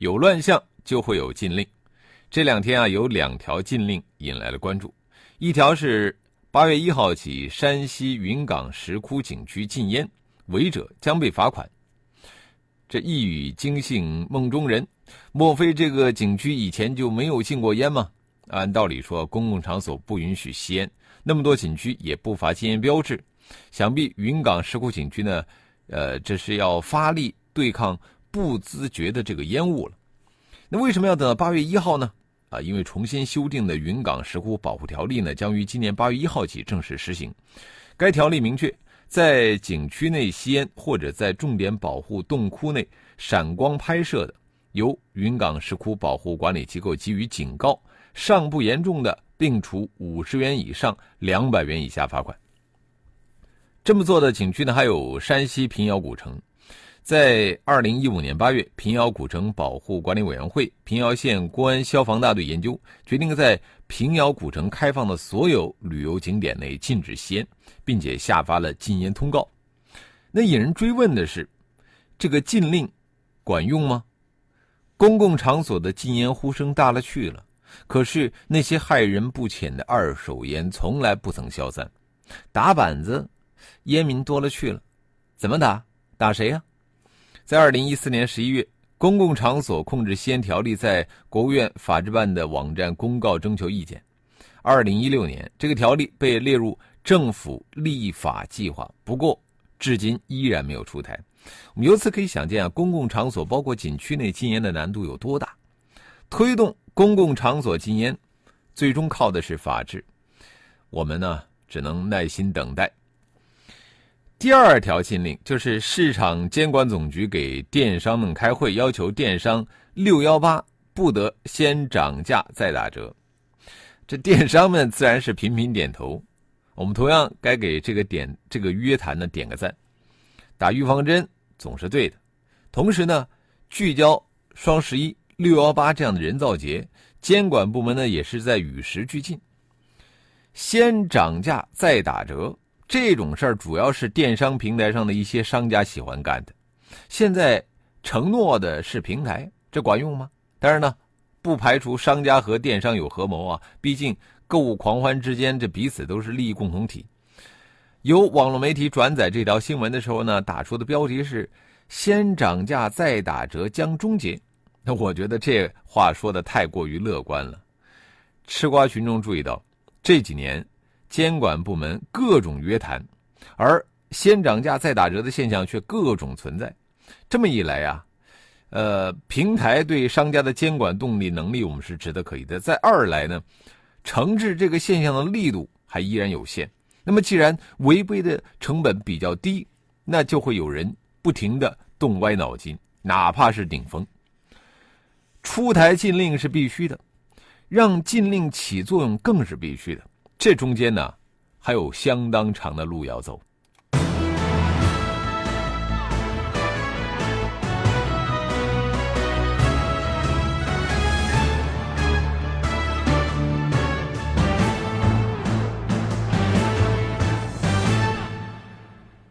有乱象就会有禁令，这两天啊，有两条禁令引来了关注。一条是八月一号起，山西云冈石窟景区禁烟，违者将被罚款。这一语惊醒梦中人，莫非这个景区以前就没有禁过烟吗？按道理说，公共场所不允许吸烟，那么多景区也不乏禁烟标志，想必云冈石窟景区呢？呃，这是要发力对抗不自觉的这个烟雾了。那为什么要等到八月一号呢？啊，因为重新修订的《云冈石窟保护条例》呢，将于今年八月一号起正式实行。该条例明确，在景区内吸烟或者在重点保护洞窟内闪光拍摄的，由云冈石窟保护管理机构给予警告，尚不严重的，并处五十元以上两百元以下罚款。这么做的景区呢，还有山西平遥古城。在二零一五年八月，平遥古城保护管理委员会、平遥县公安消防大队研究，决定在平遥古城开放的所有旅游景点内禁止吸烟，并且下发了禁烟通告。那引人追问的是，这个禁令管用吗？公共场所的禁烟呼声大了去了，可是那些害人不浅的二手烟从来不曾消散，打板子。烟民多了去了，怎么打？打谁呀？在二零一四年十一月，《公共场所控制吸烟条例》在国务院法制办的网站公告征求意见。二零一六年，这个条例被列入政府立法计划，不过至今依然没有出台。我们由此可以想见啊，公共场所包括景区内禁烟的难度有多大。推动公共场所禁烟，最终靠的是法治。我们呢，只能耐心等待。第二条禁令就是市场监管总局给电商们开会，要求电商六幺八不得先涨价再打折。这电商们自然是频频点头。我们同样该给这个点这个约谈呢点个赞。打预防针总是对的，同时呢，聚焦双十一、六幺八这样的人造节，监管部门呢也是在与时俱进。先涨价再打折。这种事儿主要是电商平台上的一些商家喜欢干的。现在承诺的是平台，这管用吗？当然呢，不排除商家和电商有合谋啊。毕竟购物狂欢之间，这彼此都是利益共同体。有网络媒体转载这条新闻的时候呢，打出的标题是“先涨价再打折将终结”。那我觉得这话说的太过于乐观了。吃瓜群众注意到这几年。监管部门各种约谈，而先涨价再打折的现象却各种存在。这么一来呀，呃，平台对商家的监管动力能力，我们是值得可疑的。再二来呢，惩治这个现象的力度还依然有限。那么，既然违规的成本比较低，那就会有人不停的动歪脑筋，哪怕是顶风。出台禁令是必须的，让禁令起作用更是必须的。这中间呢，还有相当长的路要走。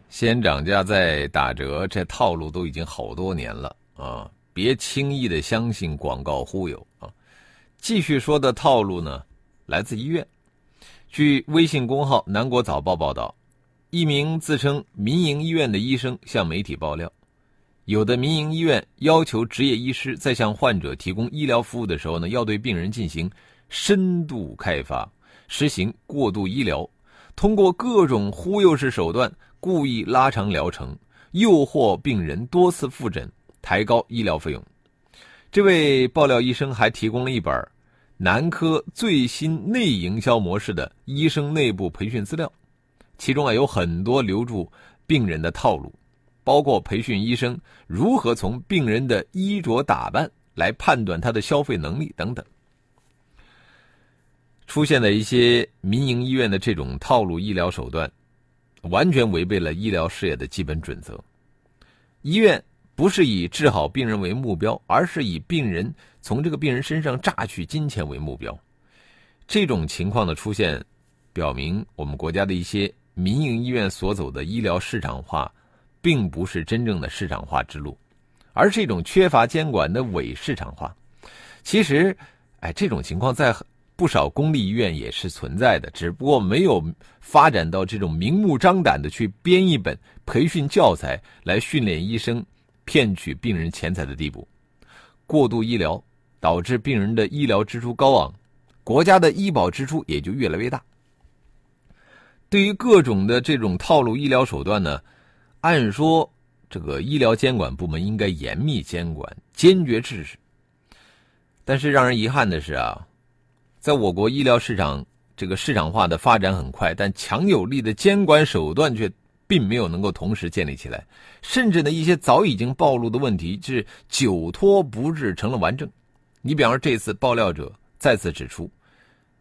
先涨价再打折，这套路都已经好多年了啊！别轻易的相信广告忽悠啊！继续说的套路呢，来自医院。据微信公号《南国早报》报道，一名自称民营医院的医生向媒体爆料，有的民营医院要求执业医师在向患者提供医疗服务的时候呢，要对病人进行深度开发，实行过度医疗，通过各种忽悠式手段，故意拉长疗程，诱惑病人多次复诊，抬高医疗费用。这位爆料医生还提供了一本。南科最新内营销模式的医生内部培训资料，其中啊有很多留住病人的套路。包括培训医生如何从病人的衣着打扮来判断他的消费能力等等。出现了一些民营医院的这种套路医疗手段，完全违背了医疗事业的基本准则。医院不是以治好病人为目标，而是以病人从这个病人身上榨取金钱为目标。这种情况的出现，表明我们国家的一些民营医院所走的医疗市场化，并不是真正的市场化之路，而是一种缺乏监管的伪市场化。其实，哎，这种情况在。不少公立医院也是存在的，只不过没有发展到这种明目张胆的去编一本培训教材来训练医生骗取病人钱财的地步。过度医疗导致病人的医疗支出高昂，国家的医保支出也就越来越大。对于各种的这种套路医疗手段呢，按说这个医疗监管部门应该严密监管，坚决制止。但是让人遗憾的是啊。在我国医疗市场这个市场化的发展很快，但强有力的监管手段却并没有能够同时建立起来，甚至呢一些早已经暴露的问题是久拖不治成了顽症。你比方说这次爆料者再次指出，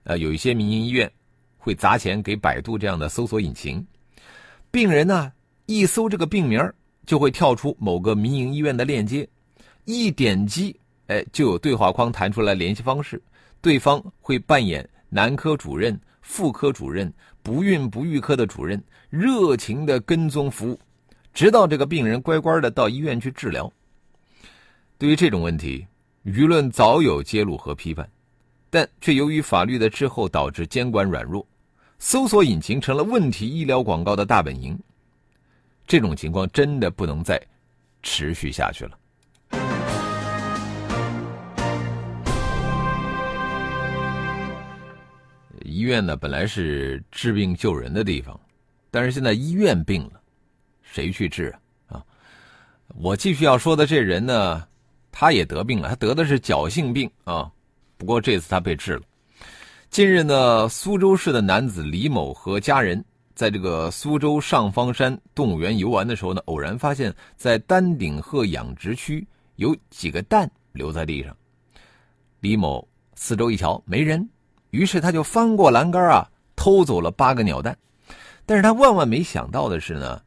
呃有一些民营医院会砸钱给百度这样的搜索引擎，病人呢一搜这个病名就会跳出某个民营医院的链接，一点击哎就有对话框弹出来联系方式。对方会扮演男科主任、妇科主任、不孕不育科的主任，热情的跟踪服务，直到这个病人乖乖的到医院去治疗。对于这种问题，舆论早有揭露和批判，但却由于法律的滞后，导致监管软弱，搜索引擎成了问题医疗广告的大本营。这种情况真的不能再持续下去了。医院呢，本来是治病救人的地方，但是现在医院病了，谁去治啊？啊，我继续要说的这人呢，他也得病了，他得的是侥幸病啊。不过这次他被治了。近日呢，苏州市的男子李某和家人在这个苏州上方山动物园游玩的时候呢，偶然发现，在丹顶鹤养殖区有几个蛋留在地上。李某四周一瞧，没人。于是他就翻过栏杆啊，偷走了八个鸟蛋。但是他万万没想到的是呢，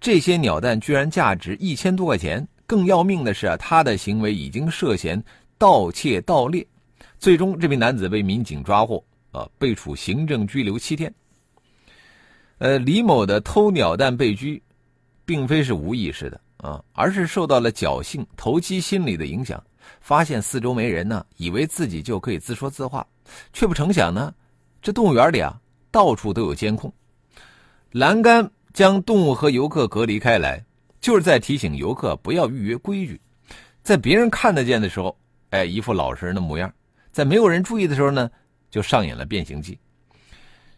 这些鸟蛋居然价值一千多块钱。更要命的是啊，他的行为已经涉嫌盗窃盗猎。最终，这名男子被民警抓获，啊，被处行政拘留七天。呃，李某的偷鸟蛋被拘，并非是无意识的啊，而是受到了侥幸投机心理的影响。发现四周没人呢，以为自己就可以自说自话，却不成想呢，这动物园里啊，到处都有监控，栏杆将动物和游客隔离开来，就是在提醒游客不要逾越规矩。在别人看得见的时候，哎，一副老实人的模样；在没有人注意的时候呢，就上演了变形计。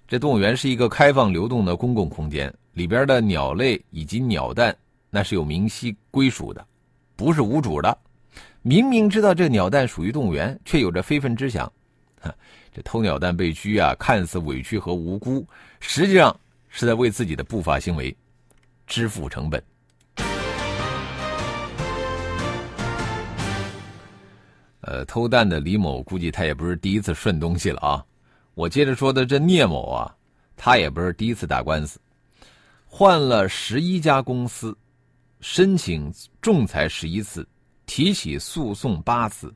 这动物园是一个开放流动的公共空间，里边的鸟类以及鸟蛋那是有明晰归属的，不是无主的。明明知道这鸟蛋属于动物园，却有着非分之想，这偷鸟蛋被拘啊，看似委屈和无辜，实际上是在为自己的不法行为支付成本。呃，偷蛋的李某估计他也不是第一次顺东西了啊。我接着说的这聂某啊，他也不是第一次打官司，换了十一家公司，申请仲裁十一次。提起诉讼八次，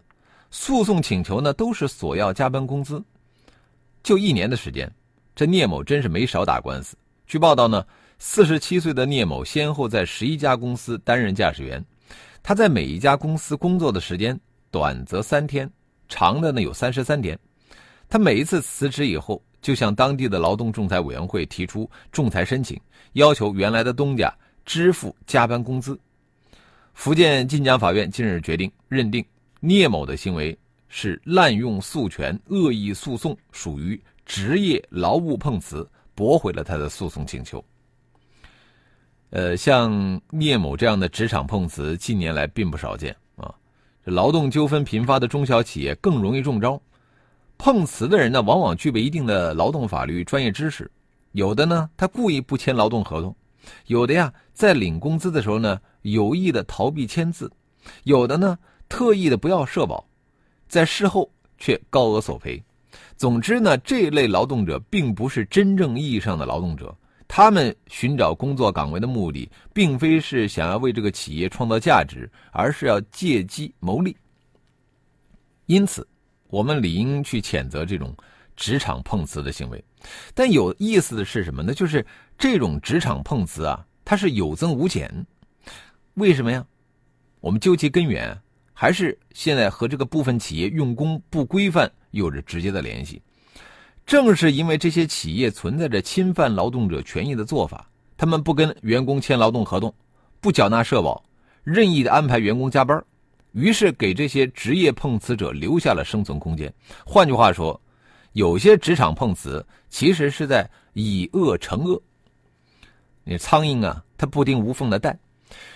诉讼请求呢都是索要加班工资。就一年的时间，这聂某真是没少打官司。据报道呢，四十七岁的聂某先后在十一家公司担任驾驶员，他在每一家公司工作的时间短则三天，长的呢有三十三天。他每一次辞职以后，就向当地的劳动仲裁委员会提出仲裁申请，要求原来的东家支付加班工资。福建晋江法院近日决定认定聂某的行为是滥用诉权、恶意诉讼，属于职业劳务碰瓷，驳回了他的诉讼请求。呃，像聂某这样的职场碰瓷，近年来并不少见啊。劳动纠纷频发的中小企业更容易中招。碰瓷的人呢，往往具备一定的劳动法律专业知识，有的呢，他故意不签劳动合同，有的呀，在领工资的时候呢，有意的逃避签字；有的呢，特意的不要社保，在事后却高额索赔。总之呢，这类劳动者并不是真正意义上的劳动者，他们寻找工作岗位的目的，并非是想要为这个企业创造价值，而是要借机谋利。因此，我们理应去谴责这种职场碰瓷的行为。但有意思的是什么呢？就是这种职场碰瓷啊，它是有增无减。为什么呀？我们究其根源，还是现在和这个部分企业用工不规范。有着直接的联系，正是因为这些企业存在着侵犯劳动者权益的做法，他们不跟员工签劳动合同，不缴纳社保，任意的安排员工加班，于是给这些职业碰瓷者留下了生存空间。换句话说，有些职场碰瓷其实是在以恶惩恶。那苍蝇啊，它不叮无缝的蛋。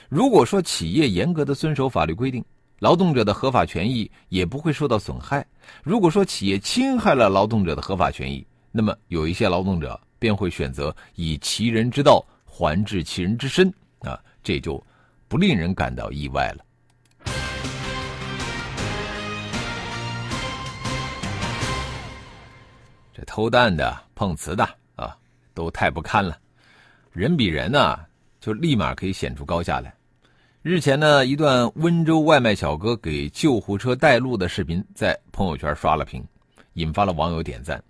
如果说企业严格的遵守法律规定，劳动者的合法权益也不会受到损害。如果说企业侵害了劳动者的合法权益，那么有一些劳动者便会选择以其人之道还治其人之身啊，这就不令人感到意外了。这偷蛋的、碰瓷的啊，都太不堪了。人比人呢，就立马可以显出高下来。日前呢，一段温州外卖小哥给救护车带路的视频在朋友圈刷了屏，引发了网友点赞。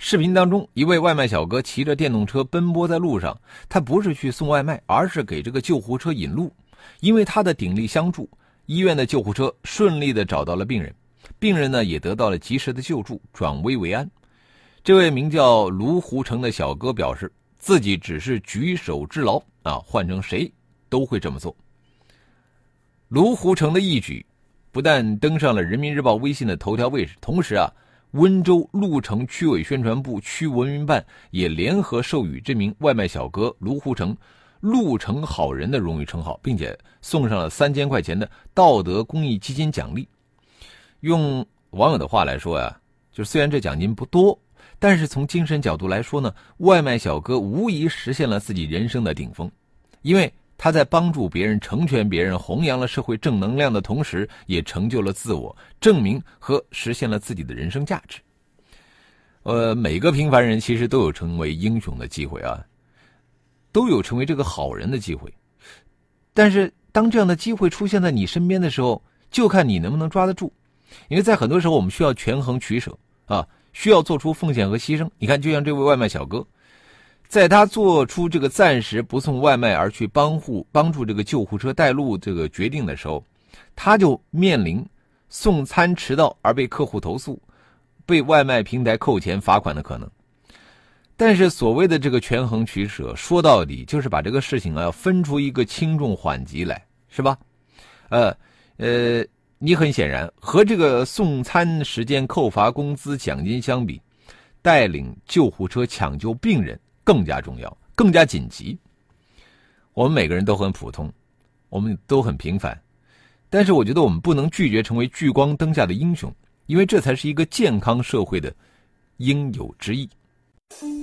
视频当中，一位外卖小哥骑着电动车奔波在路上，他不是去送外卖，而是给这个救护车引路。因为他的鼎力相助，医院的救护车顺利的找到了病人，病人呢也得到了及时的救助，转危为安。这位名叫卢湖城的小哥表示，自己只是举手之劳啊，换成谁都会这么做。卢湖城的义举，不但登上了人民日报微信的头条位置，同时啊，温州鹿城区委宣传部区文明办也联合授予这名外卖小哥卢湖城“鹿城好人”的荣誉称号，并且送上了三千块钱的道德公益基金奖励。用网友的话来说呀，就虽然这奖金不多，但是从精神角度来说呢，外卖小哥无疑实现了自己人生的顶峰，因为。他在帮助别人、成全别人、弘扬了社会正能量的同时，也成就了自我，证明和实现了自己的人生价值。呃，每个平凡人其实都有成为英雄的机会啊，都有成为这个好人的机会。但是，当这样的机会出现在你身边的时候，就看你能不能抓得住。因为在很多时候，我们需要权衡取舍啊，需要做出奉献和牺牲。你看，就像这位外卖小哥。在他做出这个暂时不送外卖而去帮护帮助这个救护车带路这个决定的时候，他就面临送餐迟到而被客户投诉、被外卖平台扣钱罚款的可能。但是所谓的这个权衡取舍，说到底就是把这个事情啊要分出一个轻重缓急来，是吧？呃呃，你很显然和这个送餐时间扣罚工资奖金相比，带领救护车抢救病人。更加重要，更加紧急。我们每个人都很普通，我们都很平凡，但是我觉得我们不能拒绝成为聚光灯下的英雄，因为这才是一个健康社会的应有之义。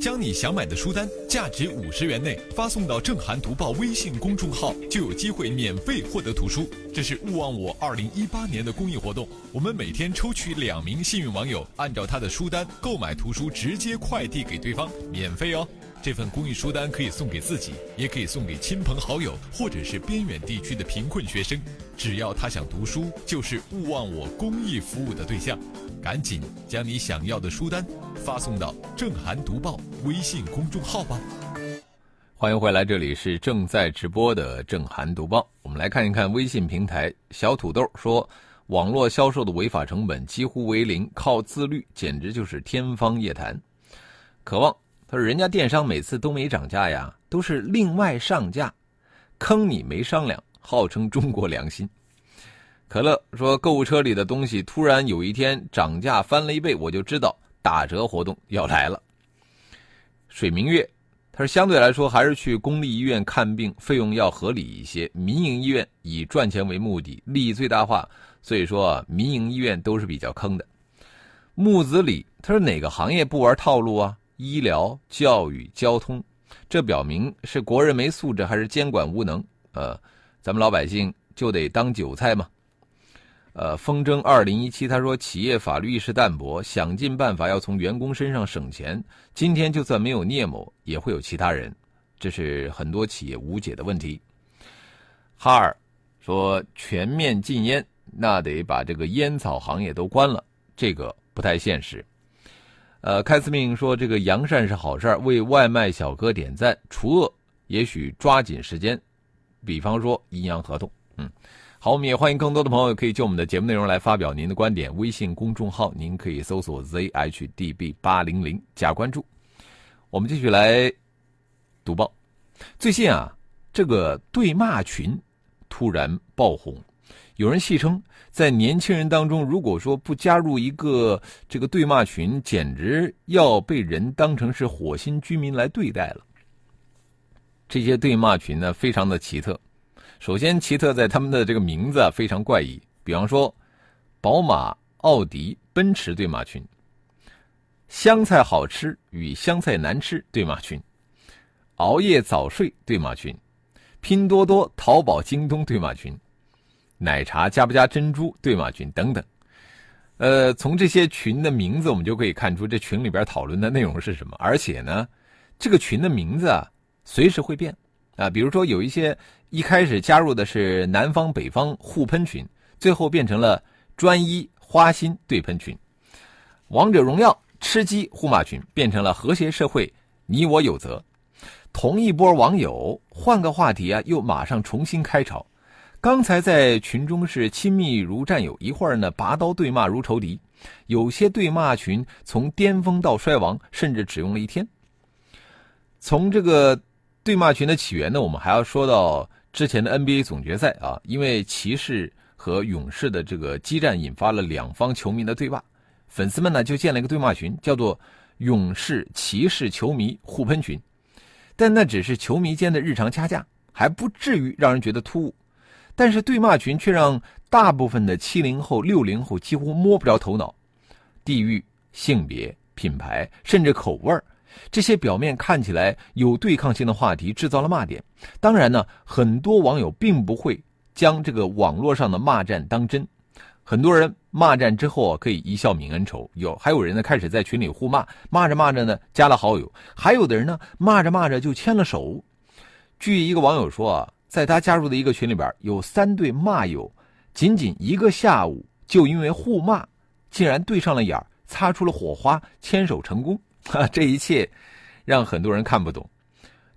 将你想买的书单，价值五十元内发送到“正涵读报”微信公众号，就有机会免费获得图书。这是勿忘我二零一八年的公益活动，我们每天抽取两名幸运网友，按照他的书单购买图书，直接快递给对方，免费哦。这份公益书单可以送给自己，也可以送给亲朋好友，或者是边远地区的贫困学生。只要他想读书，就是勿忘我公益服务的对象。赶紧将你想要的书单发送到“正涵读报”微信公众号吧。欢迎回来，这里是正在直播的“正涵读报”。我们来看一看微信平台小土豆说：“网络销售的违法成本几乎为零，靠自律简直就是天方夜谭。”渴望。他说：“人家电商每次都没涨价呀，都是另外上架，坑你没商量，号称中国良心。”可乐说：“购物车里的东西突然有一天涨价翻了一倍，我就知道打折活动要来了。”水明月他说：“相对来说，还是去公立医院看病费用要合理一些，民营医院以赚钱为目的，利益最大化，所以说民营医院都是比较坑的。”木子李他说：“哪个行业不玩套路啊？”医疗、教育、交通，这表明是国人没素质还是监管无能？呃，咱们老百姓就得当韭菜吗？呃，风筝二零一七他说，企业法律意识淡薄，想尽办法要从员工身上省钱。今天就算没有聂某，也会有其他人，这是很多企业无解的问题。哈尔说，全面禁烟，那得把这个烟草行业都关了，这个不太现实。呃，开司命说，这个扬善是好事为外卖小哥点赞，除恶也许抓紧时间，比方说阴阳合同，嗯。好，我们也欢迎更多的朋友可以就我们的节目内容来发表您的观点。微信公众号您可以搜索 zhdb 八零零加关注。我们继续来读报。最近啊，这个对骂群突然爆红，有人戏称，在年轻人当中，如果说不加入一个这个对骂群，简直要被人当成是火星居民来对待了。这些对骂群呢，非常的奇特。首先，奇特在他们的这个名字啊非常怪异，比方说，宝马、奥迪、奔驰对骂群，香菜好吃与香菜难吃对骂群，熬夜早睡对骂群，拼多多、淘宝、京东对骂群，奶茶加不加珍珠对马群等等。呃，从这些群的名字，我们就可以看出这群里边讨论的内容是什么。而且呢，这个群的名字啊随时会变。啊，比如说有一些一开始加入的是南方北方互喷群，最后变成了专一花心对喷群；王者荣耀吃鸡互骂群变成了和谐社会你我有责。同一波网友换个话题啊，又马上重新开吵。刚才在群中是亲密如战友，一会儿呢拔刀对骂如仇敌。有些对骂群从巅峰到衰亡，甚至只用了一天。从这个。对骂群的起源呢？我们还要说到之前的 NBA 总决赛啊，因为骑士和勇士的这个激战引发了两方球迷的对骂，粉丝们呢就建了一个对骂群，叫做“勇士骑士球迷互喷群”，但那只是球迷间的日常掐架，还不至于让人觉得突兀。但是对骂群却让大部分的七零后、六零后几乎摸不着头脑，地域、性别、品牌，甚至口味儿。这些表面看起来有对抗性的话题制造了骂点，当然呢，很多网友并不会将这个网络上的骂战当真。很多人骂战之后啊，可以一笑泯恩仇。有还有人呢，开始在群里互骂，骂着骂着呢，加了好友。还有的人呢，骂着骂着就牵了手。据一个网友说啊，在他加入的一个群里边，有三对骂友，仅仅一个下午就因为互骂，竟然对上了眼儿，擦出了火花，牵手成功。哈，这一切让很多人看不懂，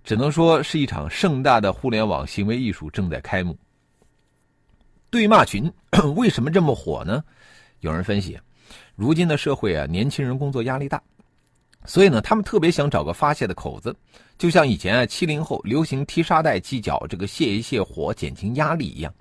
只能说是一场盛大的互联网行为艺术正在开幕。对骂群 为什么这么火呢？有人分析，如今的社会啊，年轻人工作压力大，所以呢，他们特别想找个发泄的口子，就像以前啊，七零后流行踢沙袋、踢脚，这个泄一泄火、减轻压力一样。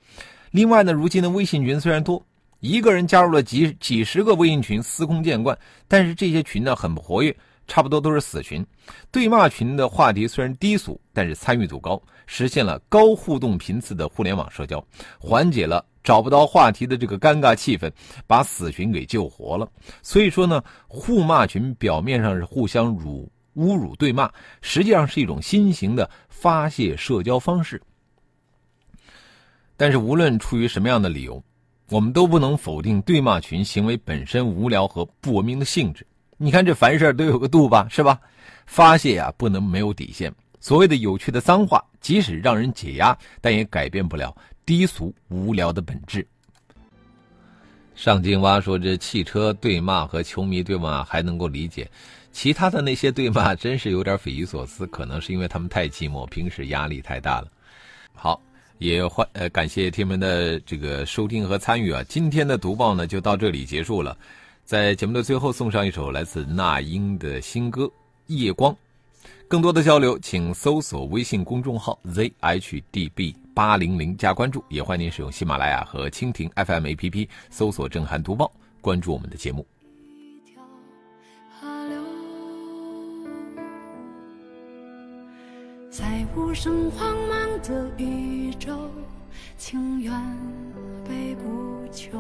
另外呢，如今的微信群虽然多，一个人加入了几几十个微信群，司空见惯，但是这些群呢，很不活跃。差不多都是死群，对骂群的话题虽然低俗，但是参与度高，实现了高互动频次的互联网社交，缓解了找不到话题的这个尴尬气氛，把死群给救活了。所以说呢，互骂群表面上是互相辱侮辱对骂，实际上是一种新型的发泄社交方式。但是无论出于什么样的理由，我们都不能否定对骂群行为本身无聊和不文明的性质。你看这凡事都有个度吧，是吧？发泄呀，不能没有底线。所谓的有趣的脏话，即使让人解压，但也改变不了低俗无聊的本质。上京蛙说：“这汽车对骂和球迷对骂还能够理解，其他的那些对骂真是有点匪夷所思。可能是因为他们太寂寞，平时压力太大了。”好，也欢呃感谢听们的这个收听和参与啊！今天的读报呢就到这里结束了。在节目的最后，送上一首来自那英的新歌《夜光》。更多的交流，请搜索微信公众号 zhdb 八零零加关注，也欢迎您使用喜马拉雅和蜻蜓 FM APP 搜索“震撼读报”，关注我们的节目。在无声慌忙的宇宙，情愿被不求。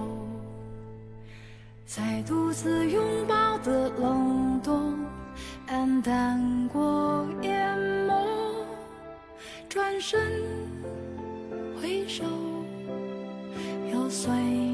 在独自拥抱的冷冬，黯淡过眼眸，转身，回首，又碎。